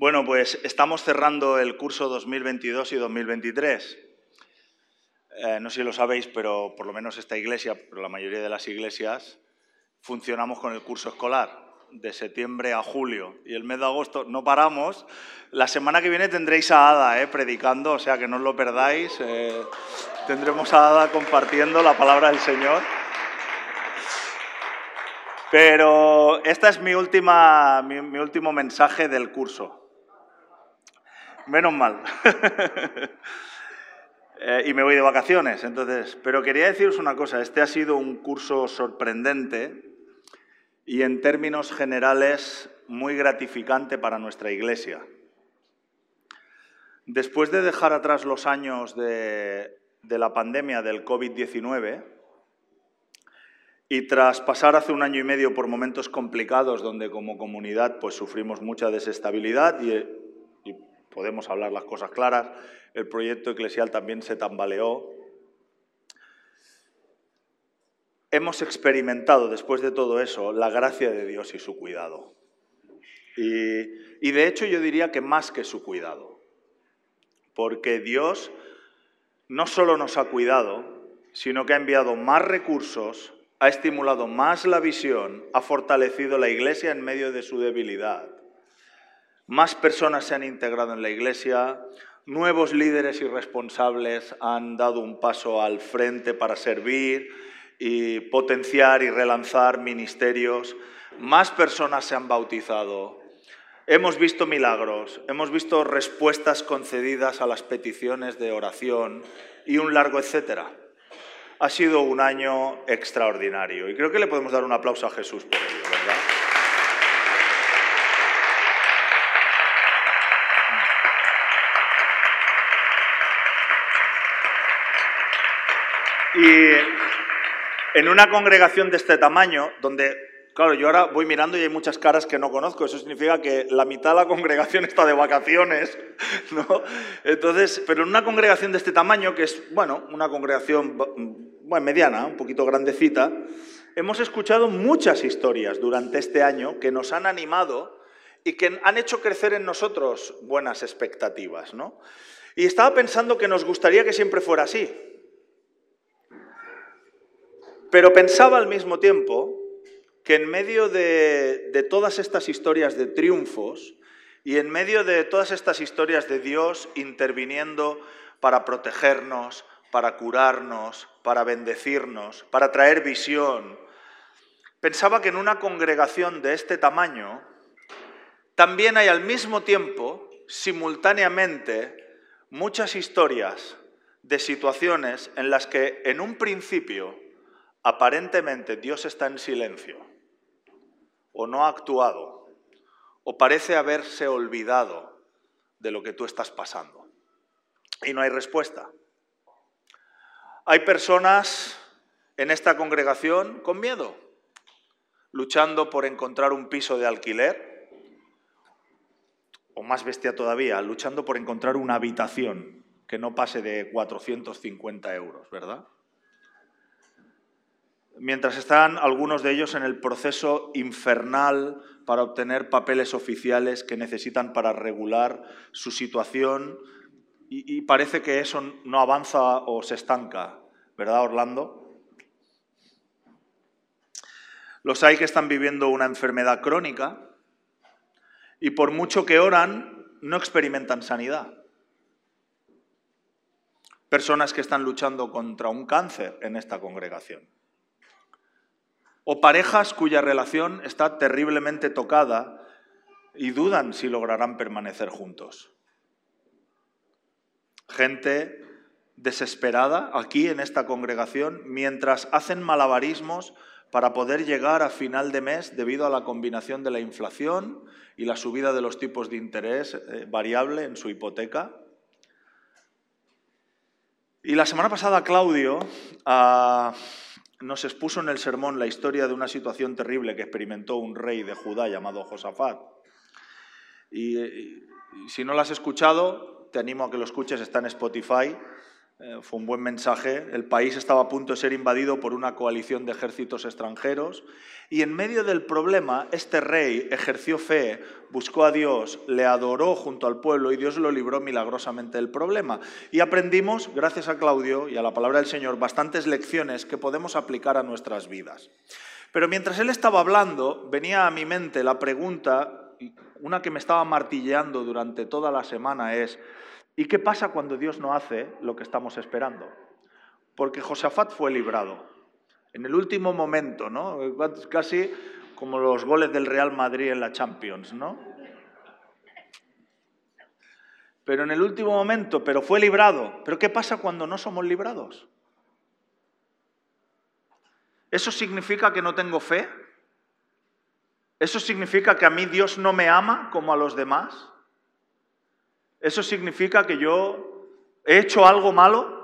Bueno, pues estamos cerrando el curso 2022 y 2023. Eh, no sé si lo sabéis, pero por lo menos esta iglesia, pero la mayoría de las iglesias, funcionamos con el curso escolar de septiembre a julio y el mes de agosto no paramos. La semana que viene tendréis a Ada eh, predicando, o sea que no os lo perdáis. Eh, tendremos a Ada compartiendo la palabra del Señor. Pero esta es mi, última, mi último mensaje del curso. Menos mal. Eh, y me voy de vacaciones, entonces. Pero quería deciros una cosa, este ha sido un curso sorprendente y en términos generales muy gratificante para nuestra iglesia. Después de dejar atrás los años de, de la pandemia del COVID-19 y tras pasar hace un año y medio por momentos complicados donde como comunidad pues sufrimos mucha desestabilidad y podemos hablar las cosas claras, el proyecto eclesial también se tambaleó. Hemos experimentado después de todo eso la gracia de Dios y su cuidado. Y, y de hecho yo diría que más que su cuidado, porque Dios no solo nos ha cuidado, sino que ha enviado más recursos, ha estimulado más la visión, ha fortalecido la iglesia en medio de su debilidad más personas se han integrado en la Iglesia, nuevos líderes y responsables han dado un paso al frente para servir y potenciar y relanzar ministerios, más personas se han bautizado, hemos visto milagros, hemos visto respuestas concedidas a las peticiones de oración y un largo etcétera. Ha sido un año extraordinario y creo que le podemos dar un aplauso a Jesús por ello, ¿verdad? Y en una congregación de este tamaño, donde, claro, yo ahora voy mirando y hay muchas caras que no conozco, eso significa que la mitad de la congregación está de vacaciones, ¿no? Entonces, pero en una congregación de este tamaño, que es, bueno, una congregación bueno, mediana, un poquito grandecita, hemos escuchado muchas historias durante este año que nos han animado y que han hecho crecer en nosotros buenas expectativas, ¿no? Y estaba pensando que nos gustaría que siempre fuera así, pero pensaba al mismo tiempo que en medio de, todas estas historias de triunfos y en medio de todas estas historias de Dios interviniendo para protegernos, para curarnos, para bendecirnos, para traer visión, pensaba que en una congregación de este tamaño también hay al mismo tiempo, simultáneamente, muchas historias de situaciones en las que en un principio aparentemente Dios está en silencio o no ha actuado o parece haberse olvidado de lo que tú estás pasando. Y no hay respuesta. Hay personas en esta congregación con miedo, luchando por encontrar un piso de alquiler, o más bestia todavía, luchando por encontrar una habitación que no pase de 450 euros, ¿verdad? Mientras están algunos de ellos en el proceso infernal para obtener papeles oficiales que necesitan para regular su situación y, parece que eso no avanza o se estanca, ¿verdad, Orlando? Los hay que están viviendo una enfermedad crónica y por mucho que oran, no experimentan sanidad. Personas que están luchando contra un cáncer en esta congregación o parejas cuya relación está terriblemente tocada y dudan si lograrán permanecer juntos. Gente desesperada aquí en esta congregación mientras hacen malabarismos para poder llegar a final de mes debido a la combinación de la inflación y la subida de los tipos de interés eh, variable en su hipoteca. Y la semana pasada Claudio ah, nos expuso en el sermón la historia de una situación terrible que experimentó un rey de Judá llamado Josafat. Y, si no lo has escuchado, te animo a que lo escuches, está en Spotify. Eh, fue un buen mensaje. El país estaba a punto de ser invadido por una coalición de ejércitos extranjeros y en medio del problema este rey ejerció fe, buscó a Dios, le adoró junto al pueblo y Dios lo libró milagrosamente del problema. Y aprendimos, gracias a Claudio y a la palabra del Señor, bastantes lecciones que podemos aplicar a nuestras vidas. Pero mientras él estaba hablando, venía a mi mente la pregunta, una que me estaba martilleando durante toda la semana es, ¿Y qué pasa cuando Dios no hace lo que estamos esperando? Porque Josafat fue librado. En el último momento, ¿no? Casi como los goles del Real Madrid en la Champions, ¿no? Pero en el último momento, pero fue librado. ¿Pero qué pasa cuando no somos librados? ¿Eso significa que no tengo fe? ¿Eso significa que a mí Dios no me ama como a los demás? ¿Eso significa que yo he hecho algo malo?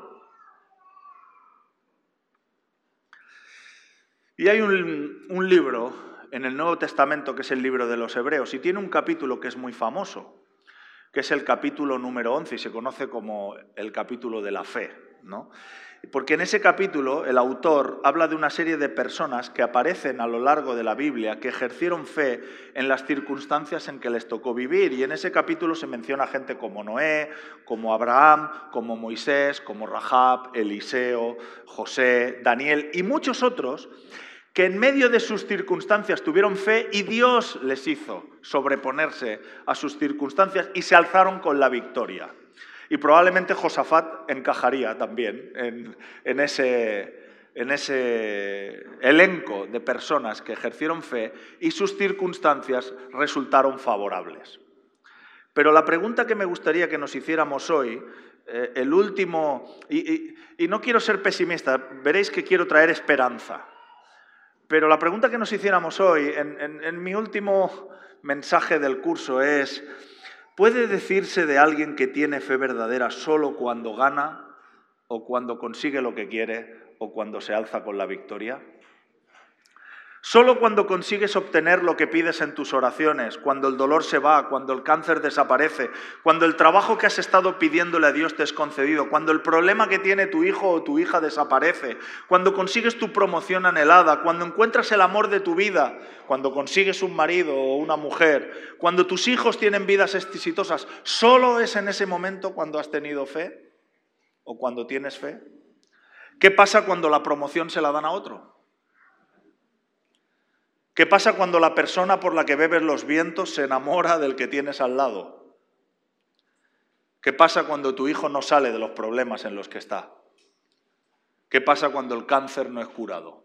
Y hay un, libro en el Nuevo Testamento que es el libro de los Hebreos y tiene un capítulo que es muy famoso, que es el capítulo número 11 y se conoce como el capítulo de la fe. ¿no? Porque en ese capítulo el autor habla de una serie de personas que aparecen a lo largo de la Biblia, que ejercieron fe en las circunstancias en que les tocó vivir. Y en ese capítulo se menciona gente como Noé, como Abraham, como Moisés, como Rahab, Eliseo, José, Daniel y muchos otros que en medio de sus circunstancias tuvieron fe y Dios les hizo sobreponerse a sus circunstancias y se alzaron con la victoria. Y probablemente Josafat encajaría también en, ese, en ese elenco de personas que ejercieron fe y sus circunstancias resultaron favorables. Pero la pregunta que me gustaría que nos hiciéramos hoy, eh, el último, y, no quiero ser pesimista, veréis que quiero traer esperanza, pero la pregunta que nos hiciéramos hoy, en mi último mensaje del curso, es, ¿Puede decirse de alguien que tiene fe verdadera solo cuando gana o cuando consigue lo que quiere o cuando se alza con la victoria? Solo cuando consigues obtener lo que pides en tus oraciones, cuando el dolor se va, cuando el cáncer desaparece, cuando el trabajo que has estado pidiéndole a Dios te es concedido, cuando el problema que tiene tu hijo o tu hija desaparece, cuando consigues tu promoción anhelada, cuando encuentras el amor de tu vida, cuando consigues un marido o una mujer, cuando tus hijos tienen vidas exitosas, ¿solo es en ese momento cuando has tenido fe o cuando tienes fe? ¿Qué pasa cuando la promoción se la dan a otro? ¿Qué pasa cuando la persona por la que bebes los vientos se enamora del que tienes al lado? ¿Qué pasa cuando tu hijo no sale de los problemas en los que está? ¿Qué pasa cuando el cáncer no es curado?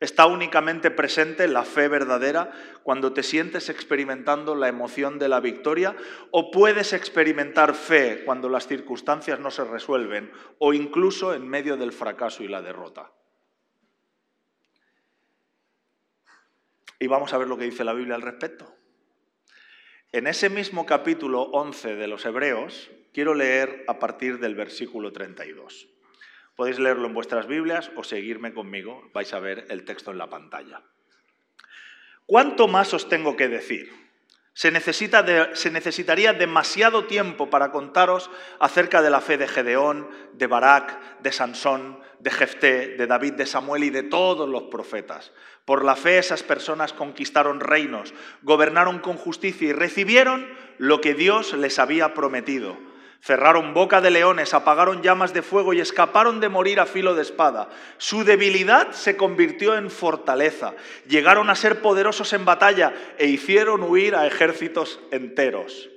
Está únicamente presente la fe verdadera cuando te sientes experimentando la emoción de la victoria o puedes experimentar fe cuando las circunstancias no se resuelven o incluso en medio del fracaso y la derrota. Y vamos a ver lo que dice la Biblia al respecto. En ese mismo capítulo 11 de los Hebreos, quiero leer a partir del versículo 32. Podéis leerlo en vuestras Biblias o seguirme conmigo, vais a ver el texto en la pantalla. ¿Cuánto más os tengo que decir? Se, se, necesitaría demasiado tiempo para contaros acerca de la fe de Gedeón, de Barak, de Sansón, de Jefté, de David, de Samuel y de todos los profetas. Por la fe esas personas conquistaron reinos, gobernaron con justicia y recibieron lo que Dios les había prometido. Cerraron boca de leones, apagaron llamas de fuego y escaparon de morir a filo de espada. Su debilidad se convirtió en fortaleza. Llegaron a ser poderosos en batalla e hicieron huir a ejércitos enteros.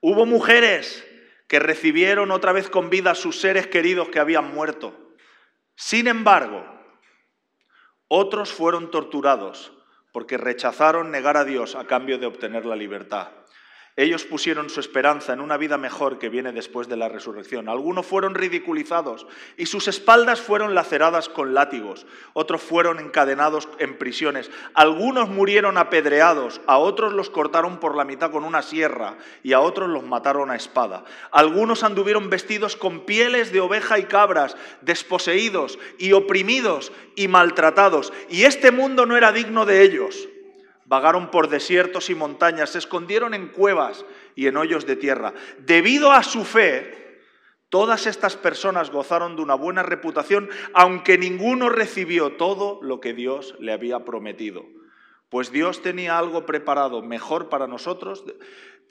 Hubo mujeres que recibieron otra vez con vida a sus seres queridos que habían muerto. Sin embargo, otros fueron torturados porque rechazaron negar a Dios a cambio de obtener la libertad. Ellos pusieron su esperanza en una vida mejor que viene después de la resurrección. Algunos fueron ridiculizados y sus espaldas fueron laceradas con látigos. Otros fueron encadenados en prisiones. Algunos murieron apedreados. A otros los cortaron por la mitad con una sierra y a otros los mataron a espada. Algunos anduvieron vestidos con pieles de oveja y cabras, desposeídos y oprimidos y maltratados. Y este mundo no era digno de ellos. Vagaron por desiertos y montañas, se escondieron en cuevas y en hoyos de tierra. Debido a su fe, Todas estas personas gozaron de una buena reputación, aunque ninguno recibió todo lo que Dios le había prometido. Pues Dios tenía algo preparado mejor para nosotros,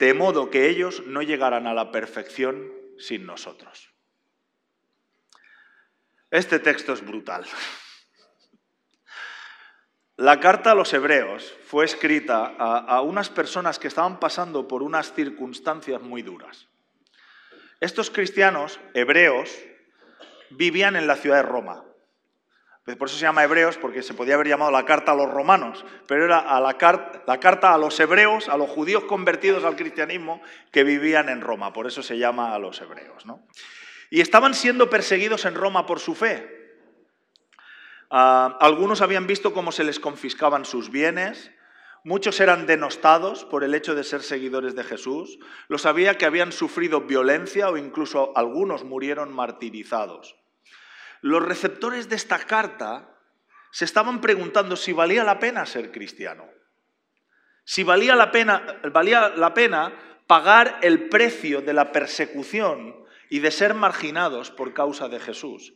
de modo que ellos no llegaran a la perfección sin nosotros. Este texto es brutal. La carta a los hebreos fue escrita a, unas personas que estaban pasando por unas circunstancias muy duras. Estos cristianos hebreos vivían en la ciudad de Roma. Por eso se llama hebreos, porque se podía haber llamado la carta a los romanos, pero era a la, la, carta a los hebreos, a los judíos convertidos al cristianismo que vivían en Roma. Por eso se llama a los hebreos. ¿no? Y estaban siendo perseguidos en Roma por su fe. Ah, algunos habían visto cómo se les confiscaban sus bienes, muchos eran denostados por el hecho de ser seguidores de Jesús, los sabía que habían sufrido violencia o incluso algunos murieron martirizados. Los receptores de esta carta se estaban preguntando si valía la pena ser cristiano, si valía la pena, valía la pena pagar el precio de la persecución y de ser marginados por causa de Jesús.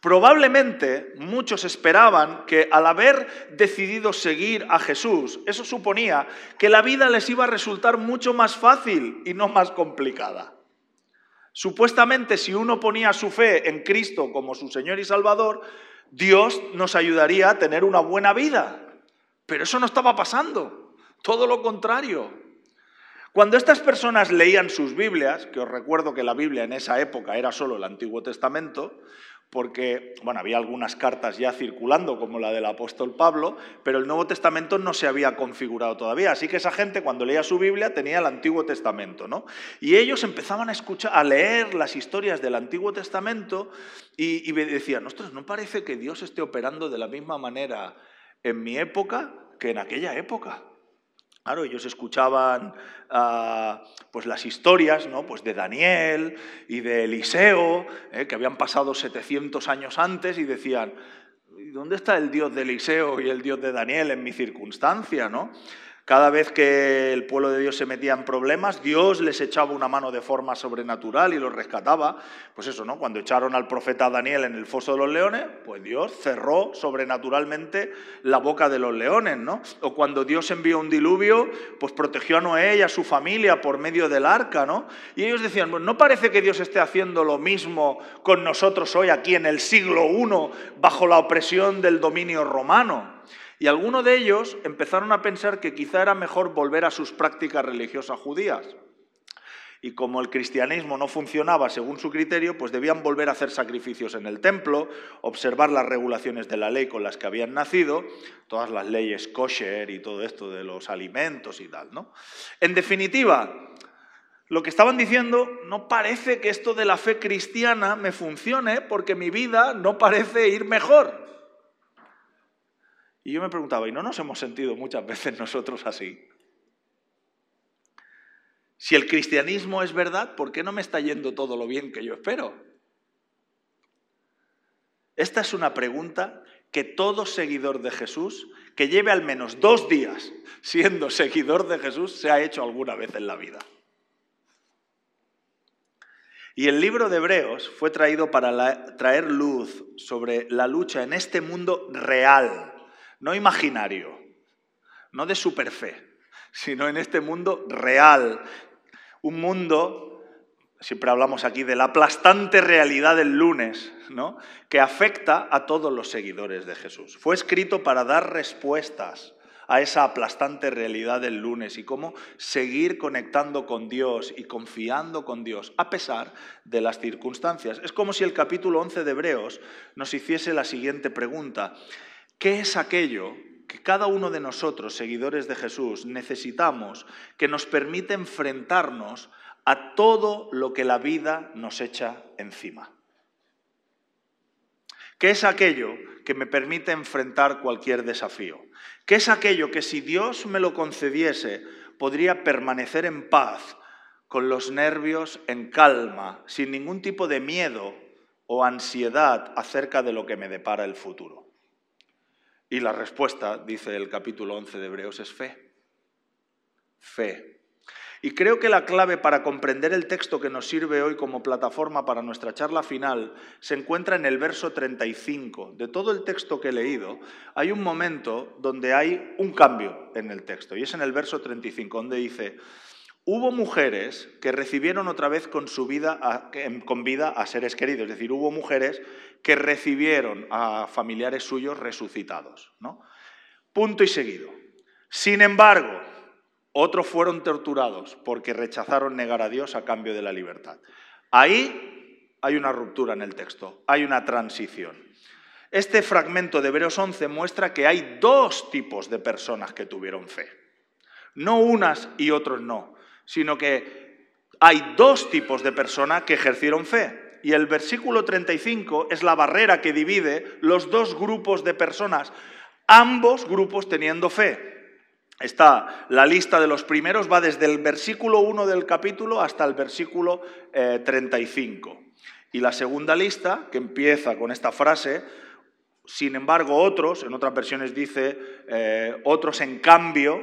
Probablemente muchos esperaban que al haber decidido seguir a Jesús, eso suponía que la vida les iba a resultar mucho más fácil y no más complicada. Supuestamente si uno ponía su fe en Cristo como su Señor y Salvador, Dios nos ayudaría a tener una buena vida. Pero eso no estaba pasando, todo lo contrario. Cuando estas personas leían sus Biblias, que os recuerdo que la Biblia en esa época era solo el Antiguo Testamento, porque, bueno, había algunas cartas ya circulando, como la del apóstol Pablo, pero el Nuevo Testamento no se había configurado todavía. Así que esa gente, cuando leía su Biblia, tenía el Antiguo Testamento, ¿no? Y ellos empezaban a escuchar, a leer las historias del Antiguo Testamento y, y decían, ostras, ¿no parece que Dios esté operando de la misma manera en mi época que en aquella época? Claro, ellos escuchaban ah, pues las historias ¿no? pues de Daniel y de Eliseo, eh, que habían pasado 700 años antes, y decían, ¿dónde está el Dios de Eliseo y el Dios de Daniel en mi circunstancia? ¿no? Cada vez que el pueblo de Dios se metía en problemas, Dios les echaba una mano de forma sobrenatural y los rescataba. Pues eso, ¿no? Cuando echaron al profeta Daniel en el foso de los leones, pues Dios cerró sobrenaturalmente la boca de los leones, ¿no? O cuando Dios envió un diluvio, pues protegió a Noé y a su familia por medio del arca, ¿no? Y ellos decían, pues no parece que Dios esté haciendo lo mismo con nosotros hoy aquí en el siglo I bajo la opresión del dominio romano. Y algunos de ellos empezaron a pensar que quizá era mejor volver a sus prácticas religiosas judías. Y como el cristianismo no funcionaba según su criterio, pues debían volver a hacer sacrificios en el templo, observar las regulaciones de la ley con las que habían nacido, todas las leyes kosher y todo esto de los alimentos y tal, ¿no? En definitiva, lo que estaban diciendo, no parece que esto de la fe cristiana me funcione porque mi vida no parece ir mejor. Y yo me preguntaba, ¿y no nos hemos sentido muchas veces nosotros así? Si el cristianismo es verdad, ¿por qué no me está yendo todo lo bien que yo espero? Esta es una pregunta que todo seguidor de Jesús, que lleve al menos dos días siendo seguidor de Jesús, se ha hecho alguna vez en la vida. Y el libro de Hebreos fue traído para traer luz sobre la lucha en este mundo real no imaginario, no de superfe, sino en este mundo real. Un mundo, siempre hablamos aquí de la aplastante realidad del lunes, ¿no? que afecta a todos los seguidores de Jesús. Fue escrito para dar respuestas a esa aplastante realidad del lunes y cómo seguir conectando con Dios y confiando con Dios a pesar de las circunstancias. Es como si el capítulo 11 de Hebreos nos hiciese la siguiente pregunta. ¿Qué es aquello que cada uno de nosotros, seguidores de Jesús, necesitamos que nos permite enfrentarnos a todo lo que la vida nos echa encima? ¿Qué es aquello que me permite enfrentar cualquier desafío? ¿Qué es aquello que si Dios me lo concediese podría permanecer en paz, con los nervios en calma, sin ningún tipo de miedo o ansiedad acerca de lo que me depara el futuro? Y la respuesta, dice el capítulo 11 de Hebreos, es fe. Fe. Y creo que la clave para comprender el texto que nos sirve hoy como plataforma para nuestra charla final se encuentra en el verso 35. De todo el texto que he leído, hay un momento donde hay un cambio en el texto, y es en el verso 35, donde dice, hubo mujeres que recibieron otra vez con, vida con vida a seres queridos, es decir, hubo mujeres que recibieron a familiares suyos resucitados. ¿no? Punto y seguido. Sin embargo, otros fueron torturados porque rechazaron negar a Dios a cambio de la libertad. Ahí hay una ruptura en el texto, hay una transición. Este fragmento de Hebreos 11 muestra que hay dos tipos de personas que tuvieron fe. No unas y otros no, sino que hay dos tipos de personas que ejercieron fe. Y el versículo 35 es la barrera que divide los dos grupos de personas, ambos grupos teniendo fe. Está la lista de los primeros, va desde el versículo 1 del capítulo hasta el versículo 35. Eh, y la segunda lista, que empieza con esta frase, sin embargo otros, en otras versiones dice eh, otros en cambio,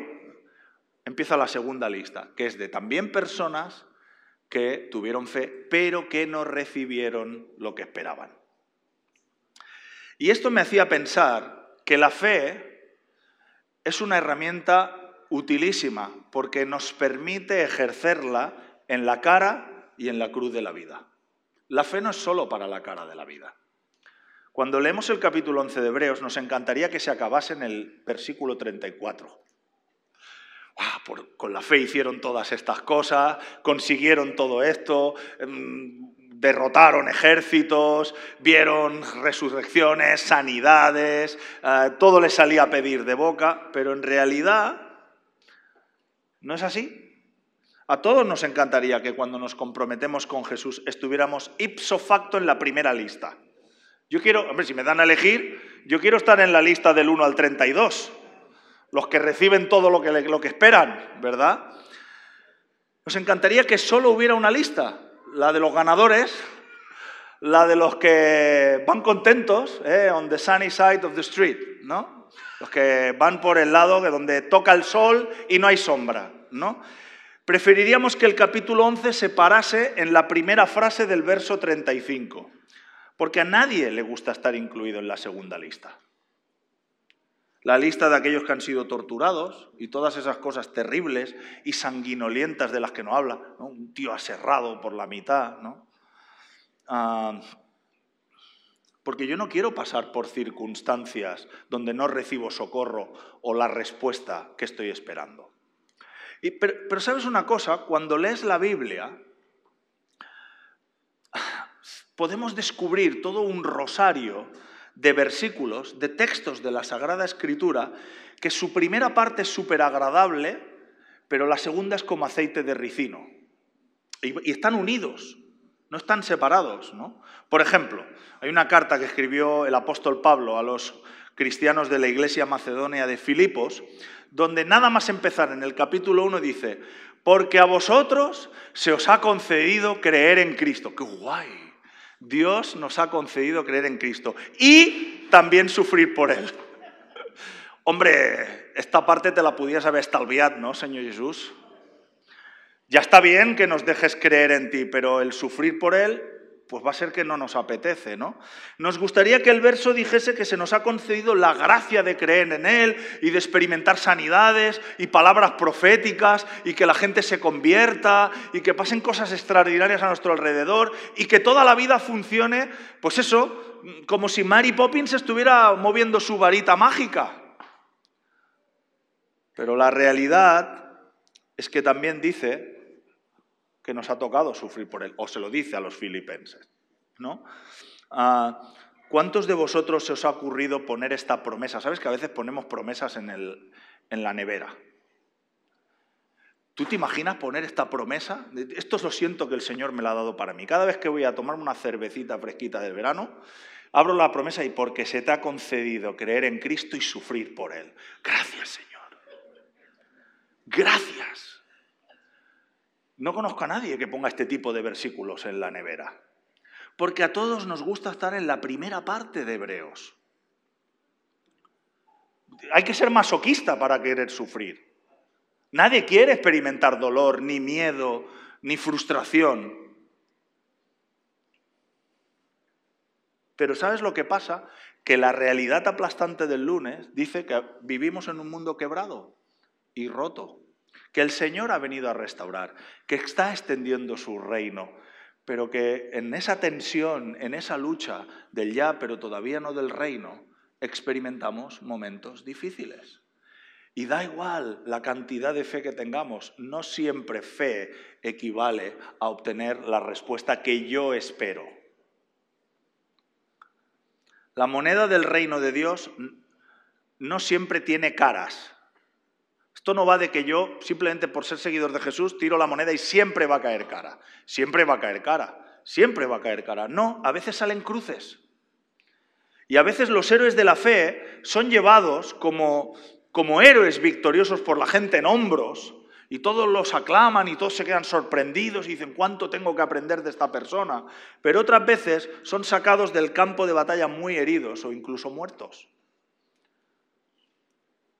empieza la segunda lista, que es de también personas que tuvieron fe, pero que no recibieron lo que esperaban. Y esto me hacía pensar que la fe es una herramienta utilísima porque nos permite ejercerla en la cara y en la cruz de la vida. La fe no es solo para la cara de la vida. Cuando leemos el capítulo 11 de Hebreos, nos encantaría que se acabase en el versículo 34. Ah, con la fe hicieron todas estas cosas, consiguieron todo esto, em, derrotaron ejércitos, vieron resurrecciones, sanidades, eh, todo les salía a pedir de boca, pero en realidad no es así. A todos nos encantaría que cuando nos comprometemos con Jesús estuviéramos ipso facto en la primera lista. Yo quiero, hombre, si me dan a elegir, yo quiero estar en la lista del 1 al 32, los que reciben todo lo que, lo que esperan, ¿verdad? Nos encantaría que solo hubiera una lista, la de los ganadores, la de los que van contentos, eh, on the sunny side of the street, ¿no? Los que van por el lado de donde toca el sol y no hay sombra, ¿no? Preferiríamos que el capítulo 11 se parase en la primera frase del verso 35, porque a nadie le gusta estar incluido en la segunda lista la lista de aquellos que han sido torturados y todas esas cosas terribles y sanguinolientas de las que no habla, un tío aserrado por la mitad, ¿no? Ah, porque yo no quiero pasar por circunstancias donde no recibo socorro o la respuesta que estoy esperando. pero sabes una cosa, cuando lees la Biblia, podemos descubrir todo un rosario de versículos, de textos de la Sagrada Escritura, que su primera parte es súper agradable, pero la segunda es como aceite de ricino. Y, están unidos, no están separados. ¿no? Por ejemplo, hay una carta que escribió el apóstol Pablo a los cristianos de la iglesia macedonia de Filipos, donde nada más empezar en el capítulo 1 dice, porque a vosotros se os ha concedido creer en Cristo. ¡Qué guay! Dios nos ha concedido creer en Cristo y también sufrir por Él. Hombre, esta parte te la pudieras haber estalviado, ¿no, Señor Jesús? Ya está bien que nos dejes creer en ti, pero el sufrir por Él pues va a ser que no nos apetece, ¿no? Nos gustaría que el verso dijese que se nos ha concedido la gracia de creer en Él y de experimentar sanidades y palabras proféticas y que la gente se convierta y que pasen cosas extraordinarias a nuestro alrededor y que toda la vida funcione, pues eso, como si Mary Poppins estuviera moviendo su varita mágica. Pero la realidad es que también dice que nos ha tocado sufrir por él, o se lo dice a los filipenses. ¿no? Ah, ¿Cuántos de vosotros se os ha ocurrido poner esta promesa? ¿Sabes que a veces ponemos promesas en, el, en la nevera? ¿Tú te imaginas poner esta promesa? Esto lo siento que el Señor me la ha dado para mí. Cada vez que voy a tomarme una cervecita fresquita del verano, abro la promesa y porque se te ha concedido creer en Cristo y sufrir por Él. Gracias, Señor. Gracias. No conozco a nadie que ponga este tipo de versículos en la nevera, porque a todos nos gusta estar en la primera parte de Hebreos. Hay que ser masoquista para querer sufrir. Nadie quiere experimentar dolor, ni miedo, ni frustración. Pero ¿sabes lo que pasa? Que la realidad aplastante del lunes dice que vivimos en un mundo quebrado y roto, que el Señor ha venido a restaurar, que está extendiendo su reino, pero que en esa tensión, en esa lucha del ya, pero todavía no del reino, experimentamos momentos difíciles. Y da igual la cantidad de fe que tengamos, no siempre fe equivale a obtener la respuesta que yo espero. La moneda del reino de Dios no siempre tiene caras. Esto no va de que yo, simplemente por ser seguidor de Jesús, tiro la moneda y siempre va a caer cara. Siempre va a caer cara. Siempre va a caer cara. No, a veces salen cruces. Y a veces los héroes de la fe son llevados como, como héroes victoriosos por la gente en hombros, y todos los aclaman y todos se quedan sorprendidos y dicen, ¿cuánto tengo que aprender de esta persona? Pero otras veces son sacados del campo de batalla muy heridos o incluso muertos.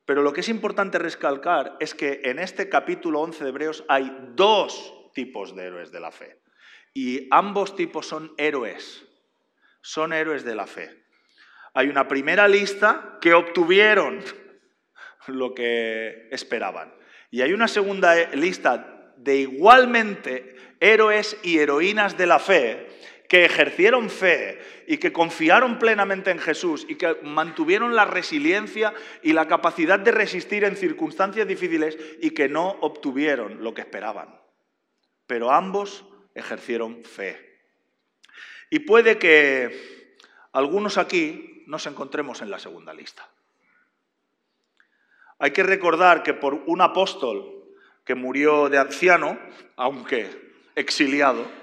Pero lo que es importante recalcar es que en este capítulo 11 de Hebreos hay dos tipos de héroes de la fe. Y ambos tipos son héroes, son héroes de la fe. Hay una primera lista que obtuvieron lo que esperaban. Y hay una segunda lista de igualmente héroes y heroínas de la fe que ejercieron fe y que confiaron plenamente en Jesús y que mantuvieron la resiliencia y la capacidad de resistir en circunstancias difíciles y que no obtuvieron lo que esperaban. Pero ambos ejercieron fe. Y puede que algunos aquí nos encontremos en la segunda lista. Hay que recordar que por un apóstol que murió de anciano, aunque exiliado,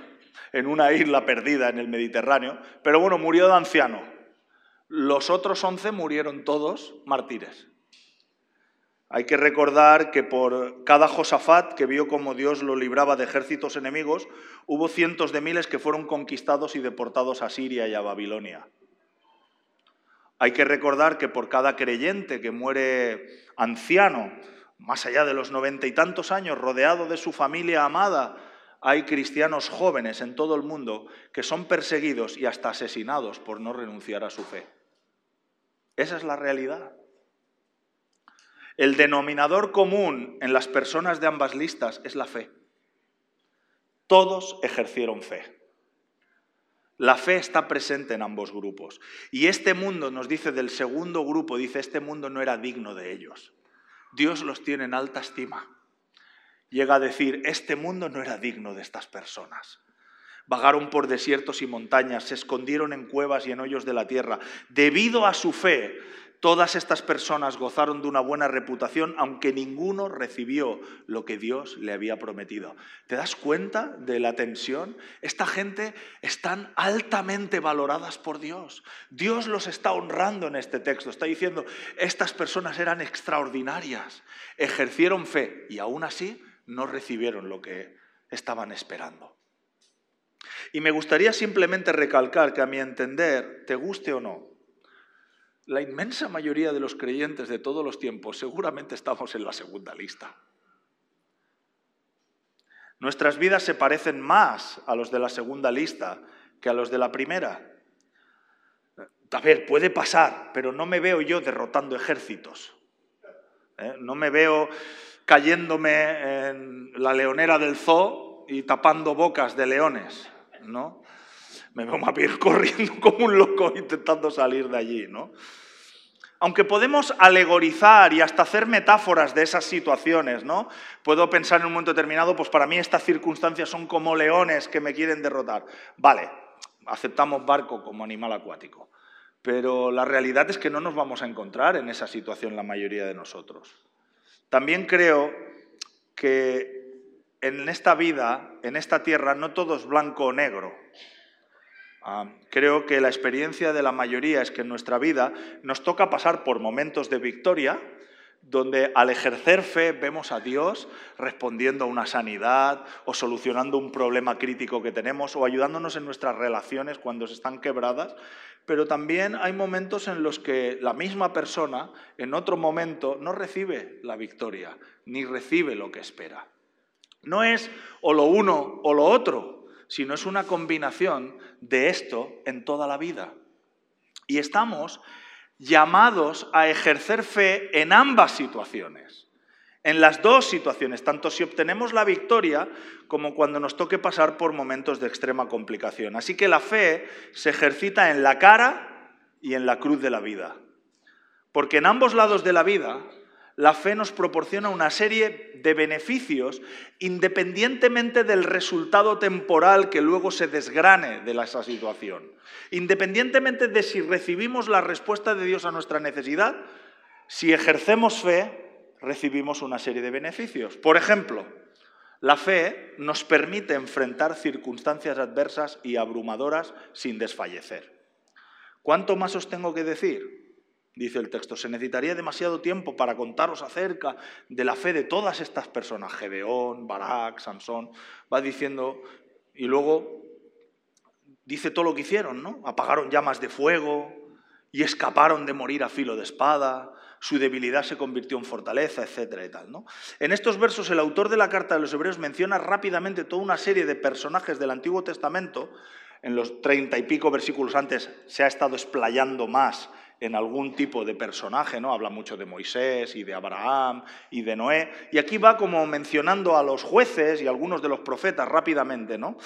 en una isla perdida en el Mediterráneo, pero bueno, murió de anciano. Los otros once murieron todos mártires. Hay que recordar que por cada Josafat que vio cómo Dios lo libraba de ejércitos enemigos, hubo cientos de miles que fueron conquistados y deportados a Siria y a Babilonia. Hay que recordar que por cada creyente que muere anciano, más allá de los noventa y tantos años, rodeado de su familia amada, hay cristianos jóvenes en todo el mundo que son perseguidos y hasta asesinados por no renunciar a su fe. Esa es la realidad. El denominador común en las personas de ambas listas es la fe. Todos ejercieron fe. La fe está presente en ambos grupos. Y este mundo nos dice del segundo grupo, dice, este mundo no era digno de ellos. Dios los tiene en alta estima llega a decir, este mundo no era digno de estas personas. Vagaron por desiertos y montañas, se escondieron en cuevas y en hoyos de la tierra. Debido a su fe, todas estas personas gozaron de una buena reputación, aunque ninguno recibió lo que Dios le había prometido. ¿Te das cuenta de la tensión? Esta gente están altamente valoradas por Dios. Dios los está honrando en este texto. Está diciendo, estas personas eran extraordinarias, ejercieron fe y aún así no recibieron lo que estaban esperando. Y me gustaría simplemente recalcar que a mi entender, te guste o no, la inmensa mayoría de los creyentes de todos los tiempos seguramente estamos en la segunda lista. Nuestras vidas se parecen más a los de la segunda lista que a los de la primera. A ver, puede pasar, pero no me veo yo derrotando ejércitos. ¿eh? No me veo cayéndome en la leonera del zoo y tapando bocas de leones, ¿no? Me veo más bien corriendo como un loco intentando salir de allí, ¿no? Aunque podemos alegorizar y hasta hacer metáforas de esas situaciones, ¿no? Puedo pensar en un momento determinado, pues para mí estas circunstancias son como leones que me quieren derrotar. Vale, aceptamos barco como animal acuático, pero la realidad es que no nos vamos a encontrar en esa situación la mayoría de nosotros. También creo que en esta vida, en esta tierra, no todo es blanco o negro. Ah, creo que la experiencia de la mayoría es que en nuestra vida nos toca pasar por momentos de victoria, donde al ejercer fe vemos a Dios respondiendo a una sanidad o solucionando un problema crítico que tenemos o ayudándonos en nuestras relaciones cuando se están quebradas, pero también hay momentos en los que la misma persona, en otro momento, no recibe la victoria, ni recibe lo que espera. No es o lo uno o lo otro, sino es una combinación de esto en toda la vida. Y estamos llamados a ejercer fe en ambas situaciones. En las dos situaciones, tanto si obtenemos la victoria como cuando nos toque pasar por momentos de extrema complicación. Así que la fe se ejercita en la cara y en la cruz de la vida. Porque en ambos lados de la vida, la fe nos proporciona una serie de beneficios independientemente del resultado temporal que luego se desgrane de esa situación. Independientemente de si recibimos la respuesta de Dios a nuestra necesidad, si ejercemos fe, recibimos una serie de beneficios. Por ejemplo, la fe nos permite enfrentar circunstancias adversas y abrumadoras sin desfallecer. ¿Cuánto más os tengo que decir? Dice el texto, se necesitaría demasiado tiempo para contaros acerca de la fe de todas estas personas, Gedeón, Barak, Sansón, va diciendo, y luego dice todo lo que hicieron, ¿no? Apagaron llamas de fuego y escaparon de morir a filo de espada, su debilidad se convirtió en fortaleza, etcétera y tal. En estos versos el autor de la carta de los Hebreos menciona rápidamente toda una serie de personajes del Antiguo Testamento. En los treinta y pico versículos antes se ha estado explayando más en algún tipo de personaje, ¿no? Habla mucho de Moisés y de Abraham y de Noé. Y aquí va como mencionando a los jueces y algunos de los profetas rápidamente, ¿no?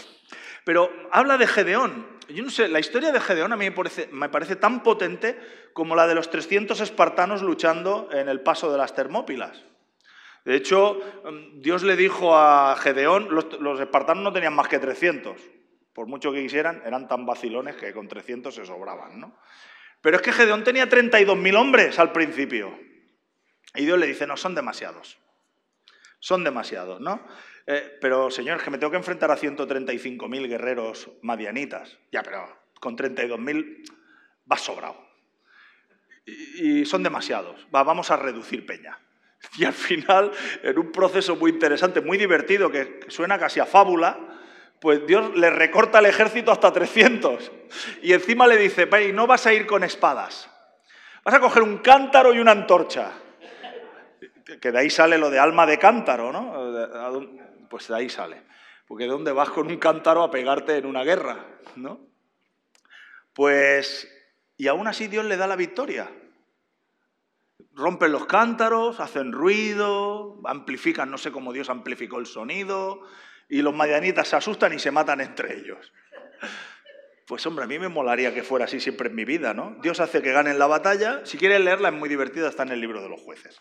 Pero habla de Gedeón. Yo no sé, la historia de Gedeón a mí me parece, tan potente como la de los 300 espartanos luchando en el paso de las Termópilas. De hecho, mm, Dios le dijo a Gedeón, los, espartanos no tenían más que 300. Por mucho que quisieran, eran tan vacilones que con 300 se sobraban, ¿no? Pero es que Gedeón tenía 32.000 hombres al principio. Y Dios le dice, no, son demasiados. Son demasiados, ¿no? Eh, pero, señor, que me tengo que enfrentar a 135.000 guerreros madianitas. Ya, pero con 32.000 va sobrado. Y, son demasiados. Va, vamos a reducir peña. Y al final, en un proceso muy interesante, muy divertido, que, suena casi a fábula, pues Dios le recorta el ejército hasta 300. Y encima le dice, no vas a ir con espadas. Vas a coger un cántaro y una antorcha. Que de ahí sale lo de alma de cántaro, ¿no? Pues de ahí sale. Porque ¿de dónde vas con un cántaro a pegarte en una guerra? ¿No? Pues, y aún así Dios le da la victoria. Rompen los cántaros, hacen ruido, amplifican, no sé cómo Dios amplificó el sonido, y los madianitas se asustan y se matan entre ellos. Pues hombre, a mí me molaría que fuera así siempre en mi vida, ¿no? Dios hace que ganen la batalla. Si quieres leerla es muy divertida, está en el libro de los jueces.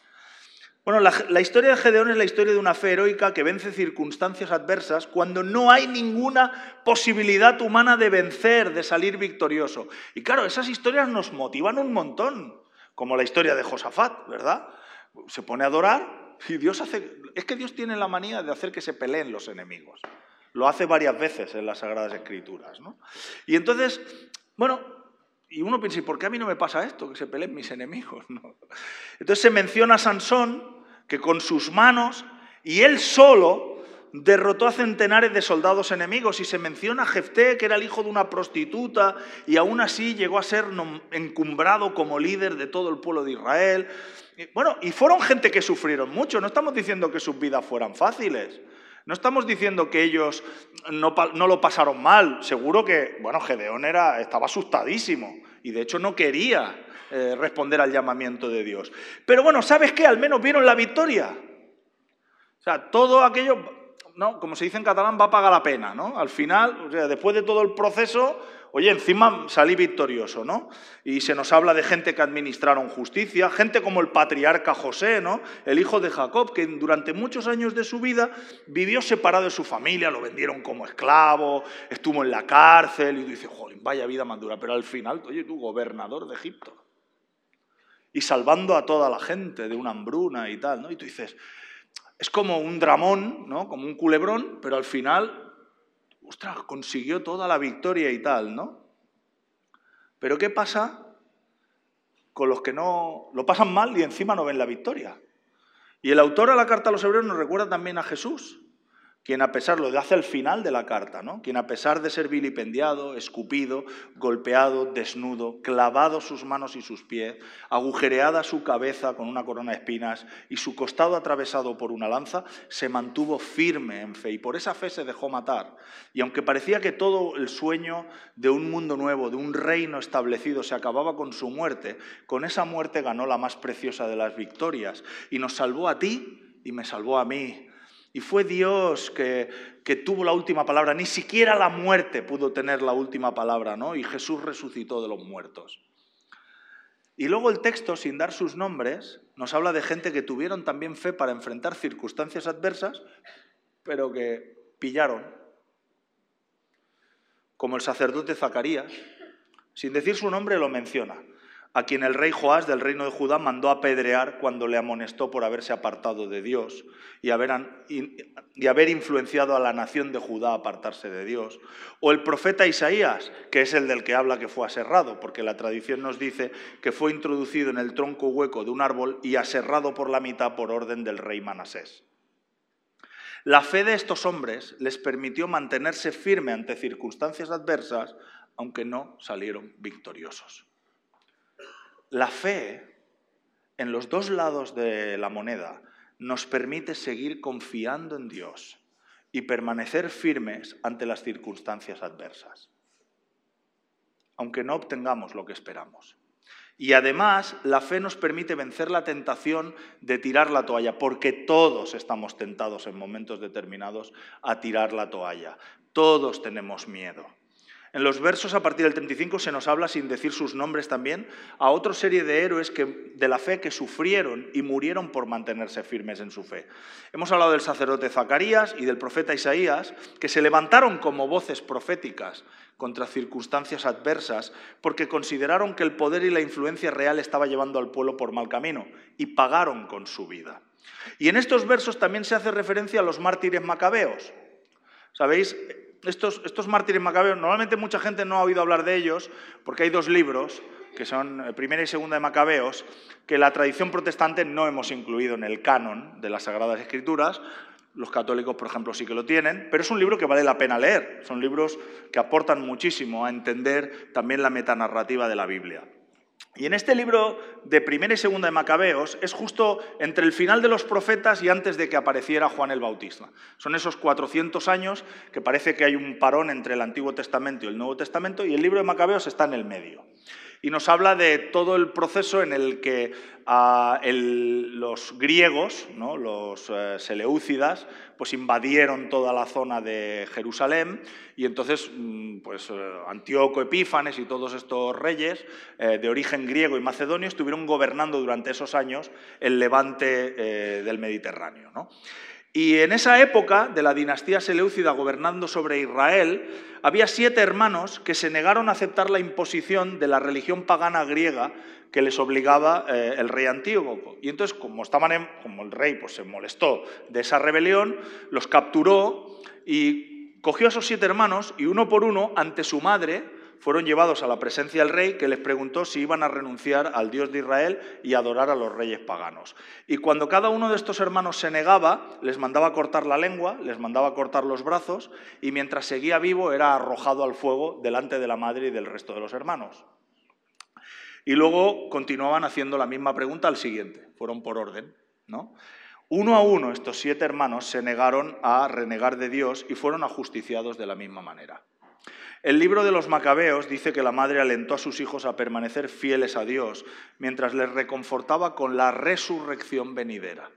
Bueno, la, historia de Gedeón es la historia de una fe heroica que vence circunstancias adversas cuando no hay ninguna posibilidad humana de vencer, de salir victorioso. Y claro, esas historias nos motivan un montón, como la historia de Josafat, ¿verdad? Se pone a adorar y Dios hace... Es que Dios tiene la manía de hacer que se peleen los enemigos. Lo hace varias veces en las Sagradas Escrituras, ¿no? Y entonces, bueno, y uno piensa, ¿y por qué a mí no me pasa esto? Que se peleen mis enemigos. Entonces se menciona a Sansón que con sus manos y él solo derrotó a centenares de soldados enemigos y se menciona a Jefté, que era el hijo de una prostituta y aún así llegó a ser encumbrado como líder de todo el pueblo de Israel. Bueno, y fueron gente que sufrieron mucho, no estamos diciendo que sus vidas fueran fáciles. No estamos diciendo que ellos no, lo pasaron mal. Seguro que, bueno, Gedeón era, estaba asustadísimo y de hecho no quería eh, responder al llamamiento de Dios. Pero bueno, ¿sabes qué? Al menos vieron la victoria. O sea, todo aquello, ¿no? como se dice en catalán, va a pagar la pena. ¿no? Al final, o sea, después de todo el proceso, Oye, encima salí victorioso, ¿no? Y se nos habla de gente que administraron justicia, gente como el patriarca José, ¿no? El hijo de Jacob, que durante muchos años de su vida vivió separado de su familia, lo vendieron como esclavo, estuvo en la cárcel, y tú dices, joder, vaya vida más dura, pero al final, oye, tú, gobernador de Egipto. Y salvando a toda la gente de una hambruna y tal, ¿no? Y tú dices, es como un dramón, ¿no? Como un culebrón, pero al final ostras, consiguió toda la victoria y tal, ¿no? Pero ¿qué pasa con los que no lo pasan mal y encima no ven la victoria? Y el autor a la carta a los hebreos nos recuerda también a Jesús, quien a pesar, lo hace al final de la carta, ¿no? quien a pesar de ser vilipendiado, escupido, golpeado, desnudo, clavado sus manos y sus pies, agujereada su cabeza con una corona de espinas y su costado atravesado por una lanza, se mantuvo firme en fe y por esa fe se dejó matar. Y aunque parecía que todo el sueño de un mundo nuevo, de un reino establecido, se acababa con su muerte, con esa muerte ganó la más preciosa de las victorias y nos salvó a ti y me salvó a mí y fue Dios que, tuvo la última palabra. Ni siquiera la muerte pudo tener la última palabra, ¿no? Y Jesús resucitó de los muertos. Y luego el texto, sin dar sus nombres, nos habla de gente que tuvieron también fe para enfrentar circunstancias adversas, pero que pillaron. Como el sacerdote Zacarías, sin decir su nombre lo menciona a quien el rey Joás del reino de Judá mandó apedrear cuando le amonestó por haberse apartado de Dios y haber, y haber, influenciado a la nación de Judá a apartarse de Dios. O el profeta Isaías, que es el del que habla que fue aserrado, porque la tradición nos dice que fue introducido en el tronco hueco de un árbol y aserrado por la mitad por orden del rey Manasés. La fe de estos hombres les permitió mantenerse firme ante circunstancias adversas, aunque no salieron victoriosos. La fe en los dos lados de la moneda nos permite seguir confiando en Dios y permanecer firmes ante las circunstancias adversas, aunque no obtengamos lo que esperamos. Y además, la fe nos permite vencer la tentación de tirar la toalla, porque todos estamos tentados en momentos determinados a tirar la toalla. Todos tenemos miedo. En los versos a partir del 35 se nos habla, sin decir sus nombres también, a otra serie de héroes que, de la fe que sufrieron y murieron por mantenerse firmes en su fe. Hemos hablado del sacerdote Zacarías y del profeta Isaías, que se levantaron como voces proféticas contra circunstancias adversas porque consideraron que el poder y la influencia real estaba llevando al pueblo por mal camino y pagaron con su vida. Y en estos versos también se hace referencia a los mártires macabeos. ¿Sabéis? Estos, mártires macabeos, normalmente mucha gente no ha oído hablar de ellos porque hay dos libros, que son eh, Primera y Segunda de Macabeos, que la tradición protestante no hemos incluido en el canon de las Sagradas Escrituras. Los católicos, por ejemplo, sí que lo tienen, pero es un libro que vale la pena leer. Son libros que aportan muchísimo a entender también la metanarrativa de la Biblia. Y en este libro de primera y segunda de Macabeos es justo entre el final de los profetas y antes de que apareciera Juan el Bautista. Son esos 400 años que parece que hay un parón entre el Antiguo Testamento y el Nuevo Testamento y el libro de Macabeos está en el medio y nos habla de todo el proceso en el que ah, los griegos, ¿no? los eh, seleúcidas, pues invadieron toda la zona de Jerusalén y entonces mm, pues, eh, Antíoco Epífanes y todos estos reyes eh, de origen griego y macedonio estuvieron gobernando durante esos años el levante del Mediterráneo. ¿no? Y en esa época de la dinastía seleucida gobernando sobre Israel, había siete hermanos que se negaron a aceptar la imposición de la religión pagana griega que les obligaba eh, el rey Antíoco. Y entonces, como, estaban como el rey pues, se molestó de esa rebelión, los capturó y cogió a esos siete hermanos y uno por uno, ante su madre, fueron llevados a la presencia del rey que les preguntó si iban a renunciar al Dios de Israel y adorar a los reyes paganos. Y cuando cada uno de estos hermanos se negaba, les mandaba cortar la lengua, les mandaba cortar los brazos y mientras seguía vivo era arrojado al fuego delante de la madre y del resto de los hermanos. Y luego continuaban haciendo la misma pregunta al siguiente, fueron por orden, ¿no? Uno a uno estos siete hermanos se negaron a renegar de Dios y fueron ajusticiados de la misma manera. El libro de los Macabeos dice que la madre alentó a sus hijos a permanecer fieles a Dios mientras les reconfortaba con la resurrección venidera.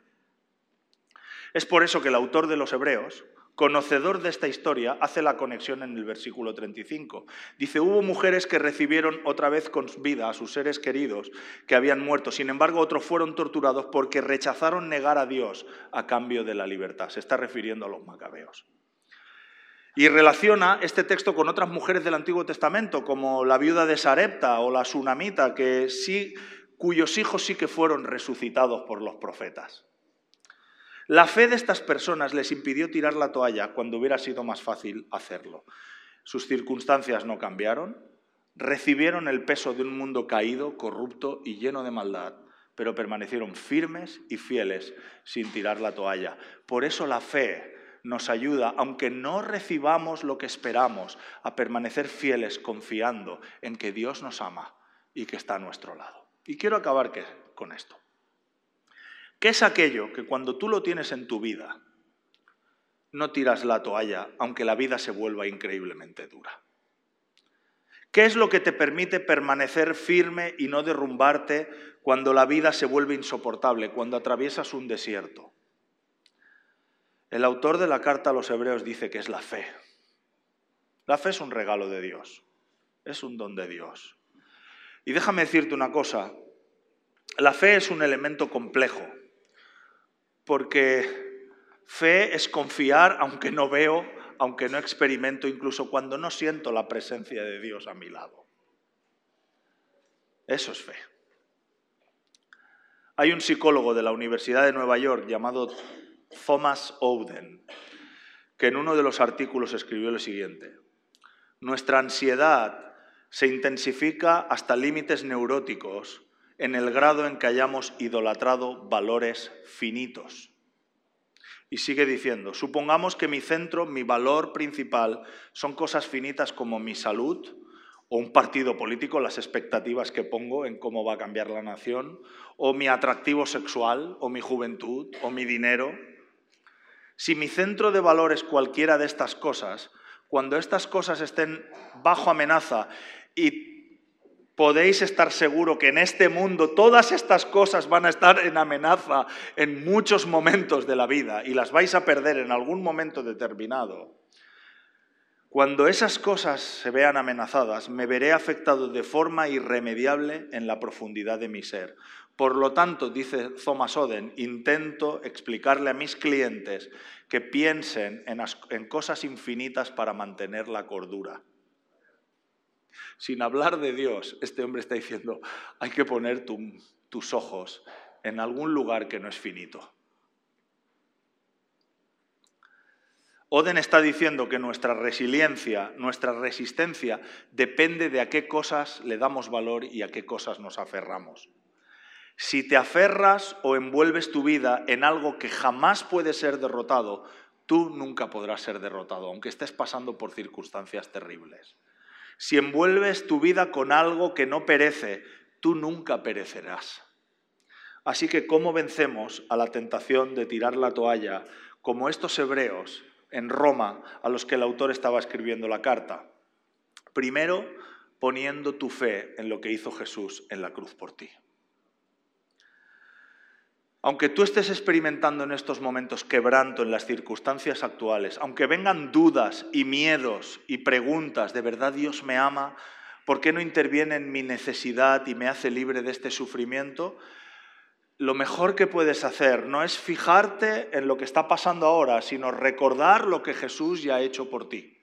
Es por eso que el autor de los Hebreos, conocedor de esta historia, hace la conexión en el versículo 35. Dice, hubo mujeres que recibieron otra vez con vida a sus seres queridos que habían muerto, sin embargo otros fueron torturados porque rechazaron negar a Dios a cambio de la libertad. Se está refiriendo a los macabeos. Y relaciona este texto con otras mujeres del Antiguo Testamento, como la viuda de Sarepta o la Sunamita, que sí, cuyos hijos sí que fueron resucitados por los profetas. La fe de estas personas les impidió tirar la toalla cuando hubiera sido más fácil hacerlo. Sus circunstancias no cambiaron, recibieron el peso de un mundo caído, corrupto y lleno de maldad, pero permanecieron firmes y fieles sin tirar la toalla. Por eso la fe nos ayuda, aunque no recibamos lo que esperamos, a permanecer fieles confiando en que Dios nos ama y que está a nuestro lado. Y quiero acabar con esto. ¿Qué es aquello que cuando tú lo tienes en tu vida, no tiras la toalla aunque la vida se vuelva increíblemente dura? ¿Qué es lo que te permite permanecer firme y no derrumbarte cuando la vida se vuelve insoportable, cuando atraviesas un desierto? El autor de la carta a los hebreos dice que es la fe. La fe es un regalo de Dios, es un don de Dios. Y déjame decirte una cosa, la fe es un elemento complejo, porque fe es confiar aunque no veo, aunque no experimento, incluso cuando no siento la presencia de Dios a mi lado. Eso es fe. Hay un psicólogo de la Universidad de Nueva York llamado Thomas Oden, que en uno de los artículos escribió lo siguiente. Nuestra ansiedad se intensifica hasta límites neuróticos en el grado en que hayamos idolatrado valores finitos. Y sigue diciendo, supongamos que mi centro, mi valor principal son cosas finitas como mi salud o un partido político, las expectativas que pongo en cómo va a cambiar la nación, o mi atractivo sexual, o mi juventud, o mi dinero. Si mi centro de valor es cualquiera de estas cosas, cuando estas cosas estén bajo amenaza y podéis estar seguro que en este mundo todas estas cosas van a estar en amenaza en muchos momentos de la vida y las vais a perder en algún momento determinado. Cuando esas cosas se vean amenazadas, me veré afectado de forma irremediable en la profundidad de mi ser. Por lo tanto, dice Thomas Oden, intento explicarle a mis clientes que piensen en, cosas infinitas para mantener la cordura sin hablar de Dios, este hombre está diciendo, hay que poner tus ojos en algún lugar que no es finito. Oden está diciendo que nuestra resiliencia, nuestra resistencia, depende de a qué cosas le damos valor y a qué cosas nos aferramos. Si te aferras o envuelves tu vida en algo que jamás puede ser derrotado, tú nunca podrás ser derrotado, aunque estés pasando por circunstancias terribles. Si envuelves tu vida con algo que no perece, tú nunca perecerás. Así que, ¿cómo vencemos a la tentación de tirar la toalla como estos hebreos en Roma a los que el autor estaba escribiendo la carta? Primero, poniendo tu fe en lo que hizo Jesús en la cruz por ti. Aunque tú estés experimentando en estos momentos quebranto en las circunstancias actuales, aunque vengan dudas y miedos y preguntas, ¿de verdad Dios me ama? ¿Por qué no interviene en mi necesidad y me hace libre de este sufrimiento? Lo mejor que puedes hacer no es fijarte en lo que está pasando ahora, sino recordar lo que Jesús ya ha hecho por ti.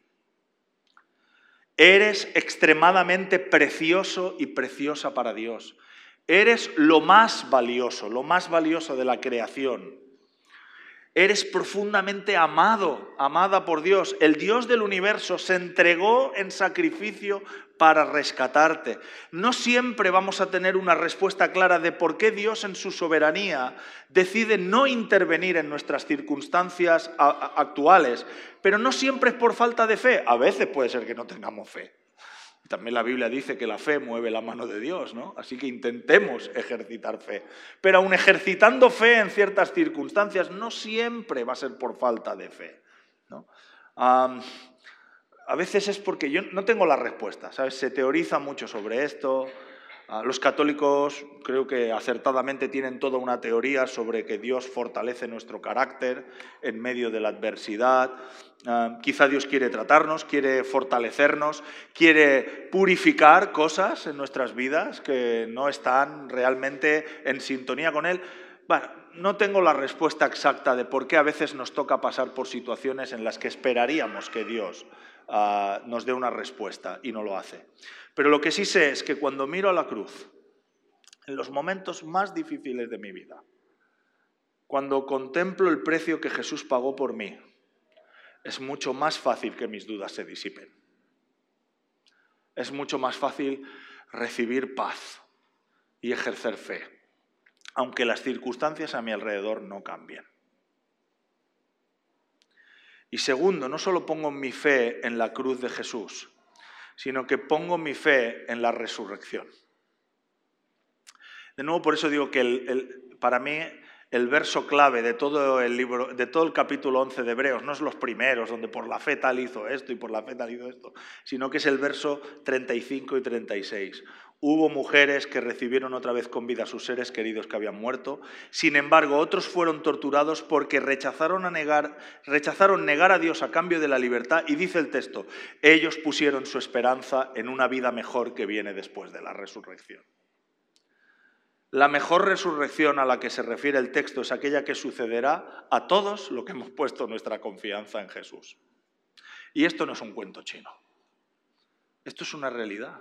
Eres extremadamente precioso y preciosa para Dios. Eres lo más valioso, lo más valioso de la creación. Eres profundamente amado, amada por Dios. El Dios del universo se entregó en sacrificio para rescatarte. No siempre vamos a tener una respuesta clara de por qué Dios en su soberanía decide no intervenir en nuestras circunstancias actuales, pero no siempre es por falta de fe. A veces puede ser que no tengamos fe. También la Biblia dice que la fe mueve la mano de Dios, ¿no? Así que intentemos ejercitar fe. Pero aun ejercitando fe en ciertas circunstancias, no siempre va a ser por falta de fe. ¿no? a veces es porque yo no tengo la respuesta, ¿sabes? Se teoriza mucho sobre esto, los católicos creo que acertadamente tienen toda una teoría sobre que Dios fortalece nuestro carácter en medio de la adversidad. Ah, quizá Dios quiere tratarnos, quiere fortalecernos, quiere purificar cosas en nuestras vidas que no están realmente en sintonía con Él. no tengo la respuesta exacta de por qué a veces nos toca pasar por situaciones en las que esperaríamos que Dios ah, nos dé una respuesta y no lo hace. Pero lo que sí sé es que cuando miro a la cruz, en los momentos más difíciles de mi vida, cuando contemplo el precio que Jesús pagó por mí, es mucho más fácil que mis dudas se disipen. Es mucho más fácil recibir paz y ejercer fe, aunque las circunstancias a mi alrededor no cambien. Y segundo, no solo pongo mi fe en la cruz de Jesús, sino que pongo mi fe en la resurrección. De nuevo, por eso digo que para mí el verso clave de todo el libro, de todo el capítulo 11 de Hebreos, no es los primeros, donde por la fe tal hizo esto y por la fe tal hizo esto, sino que es el verso 35 y 36. Hubo mujeres que recibieron otra vez con vida a sus seres queridos que habían muerto. Sin embargo, otros fueron torturados porque rechazaron, negar, negar a Dios a cambio de la libertad. Y dice el texto, ellos pusieron su esperanza en una vida mejor que viene después de la resurrección. La mejor resurrección a la que se refiere el texto es aquella que sucederá a todos los que hemos puesto nuestra confianza en Jesús. Y esto no es un cuento chino. Esto es una realidad.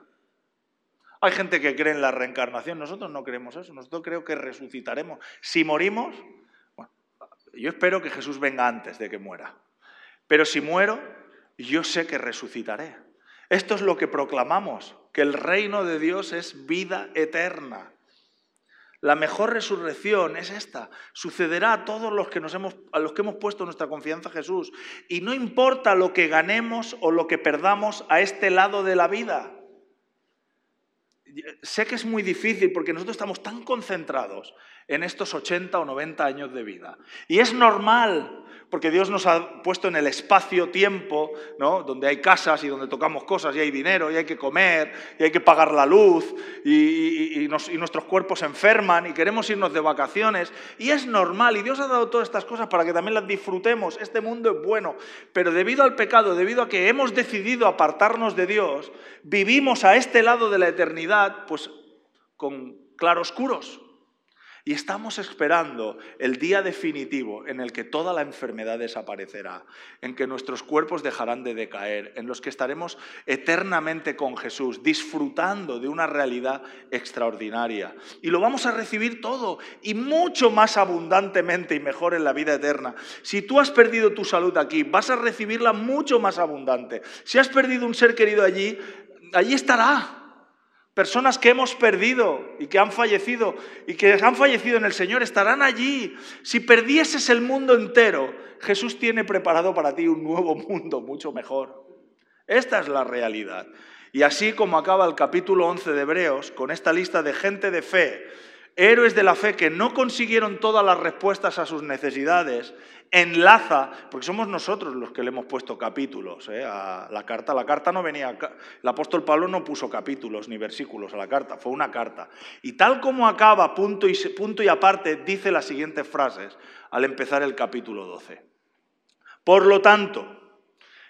Hay gente que cree en la reencarnación, nosotros no creemos eso, nosotros creo que resucitaremos. Si morimos, yo espero que Jesús venga antes de que muera, pero si muero, yo sé que resucitaré. Esto es lo que proclamamos, que el reino de Dios es vida eterna. La mejor resurrección es esta. Sucederá a todos los que, nos hemos, a los que hemos puesto nuestra confianza en Jesús. Y no importa lo que ganemos o lo que perdamos a este lado de la vida. Sé que es muy difícil porque nosotros estamos tan concentrados en estos 80 o 90 años de vida. Y es normal, porque Dios nos ha puesto en el espacio-tiempo, ¿no? donde hay casas y donde tocamos cosas y hay dinero y hay que comer y hay que pagar la luz y, nuestros cuerpos se enferman y queremos irnos de vacaciones. Y es normal, y Dios ha dado todas estas cosas para que también las disfrutemos. Este mundo es bueno, pero debido al pecado, debido a que hemos decidido apartarnos de Dios, vivimos a este lado de la eternidad, pues con claroscuros. Y estamos esperando el día definitivo en el que toda la enfermedad desaparecerá, en que nuestros cuerpos dejarán de decaer, en los que estaremos eternamente con Jesús, disfrutando de una realidad extraordinaria. Y lo vamos a recibir todo y mucho más abundantemente y mejor en la vida eterna. Si tú has perdido tu salud aquí, vas a recibirla mucho más abundante. Si has perdido un ser querido allí, allí estará. Personas que hemos perdido y que han fallecido y que han fallecido en el Señor estarán allí. Si perdieses el mundo entero, Jesús tiene preparado para ti un nuevo mundo mucho mejor. Esta es la realidad. Y así como acaba el capítulo 11 de Hebreos, con esta lista de gente de fe, héroes de la fe que no consiguieron todas las respuestas a sus necesidades, enlaza, porque somos nosotros los que le hemos puesto capítulos ¿eh? a la carta. La carta no venía, el apóstol Pablo no puso capítulos ni versículos a la carta, fue una carta. Y tal como acaba, punto y, punto y aparte, dice las siguientes frases al empezar el capítulo 12. Por lo tanto,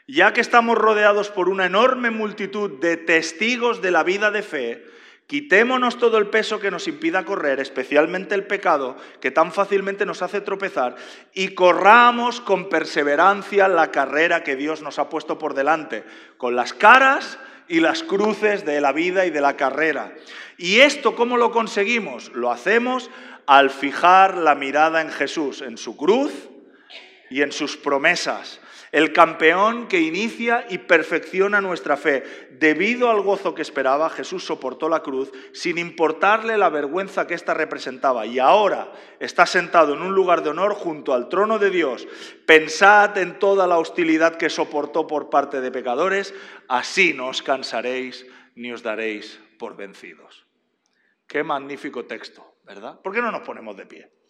ya que estamos rodeados por una enorme multitud de testigos de la vida de fe, Quitémonos todo el peso que nos impida correr, especialmente el pecado que tan fácilmente nos hace tropezar, y corramos con perseverancia la carrera que Dios nos ha puesto por delante, con las caras y las cruces de la vida y de la carrera. ¿Y esto cómo lo conseguimos? Lo hacemos al fijar la mirada en Jesús, en su cruz y en sus promesas el campeón que inicia y perfecciona nuestra fe. Debido al gozo que esperaba, Jesús soportó la cruz sin importarle la vergüenza que ésta representaba. Y ahora está sentado en un lugar de honor junto al trono de Dios. Pensad en toda la hostilidad que soportó por parte de pecadores, así no os cansaréis ni os daréis por vencidos. Qué magnífico texto, ¿verdad? ¿Por qué no nos ponemos de pie?